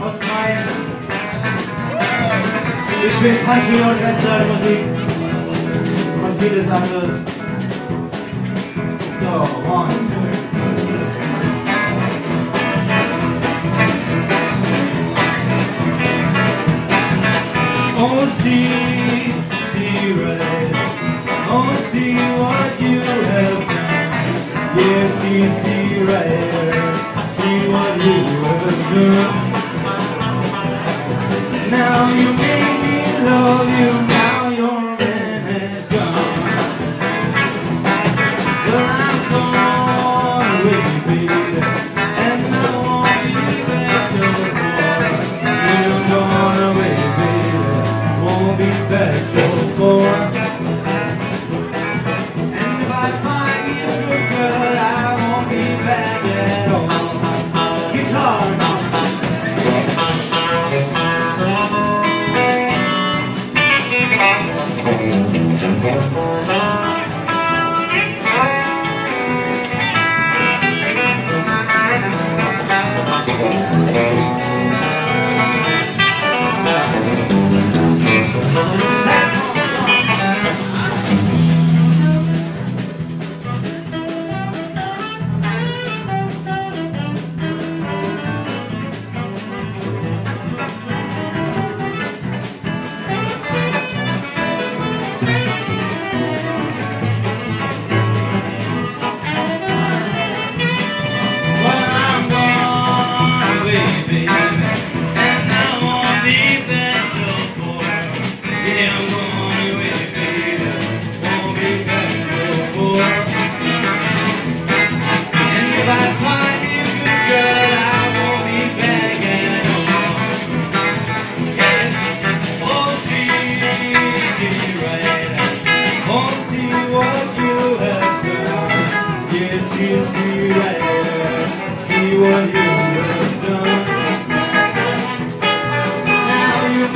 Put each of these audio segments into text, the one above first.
aus Main. Ich Country und Western-Musik und vieles anderes. Let's one. Oh, see, see right. Oh, see what you have done. Yeah, see, see right. See what you have done. Now you made me love you. Now your man has gone. Well, I'm gone away, baby, and I won't be back till the. Well, I'm gone away, baby, won't be back till four. And if I Well, you see right see what you have done. Now you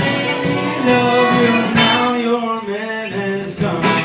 now your man has gone.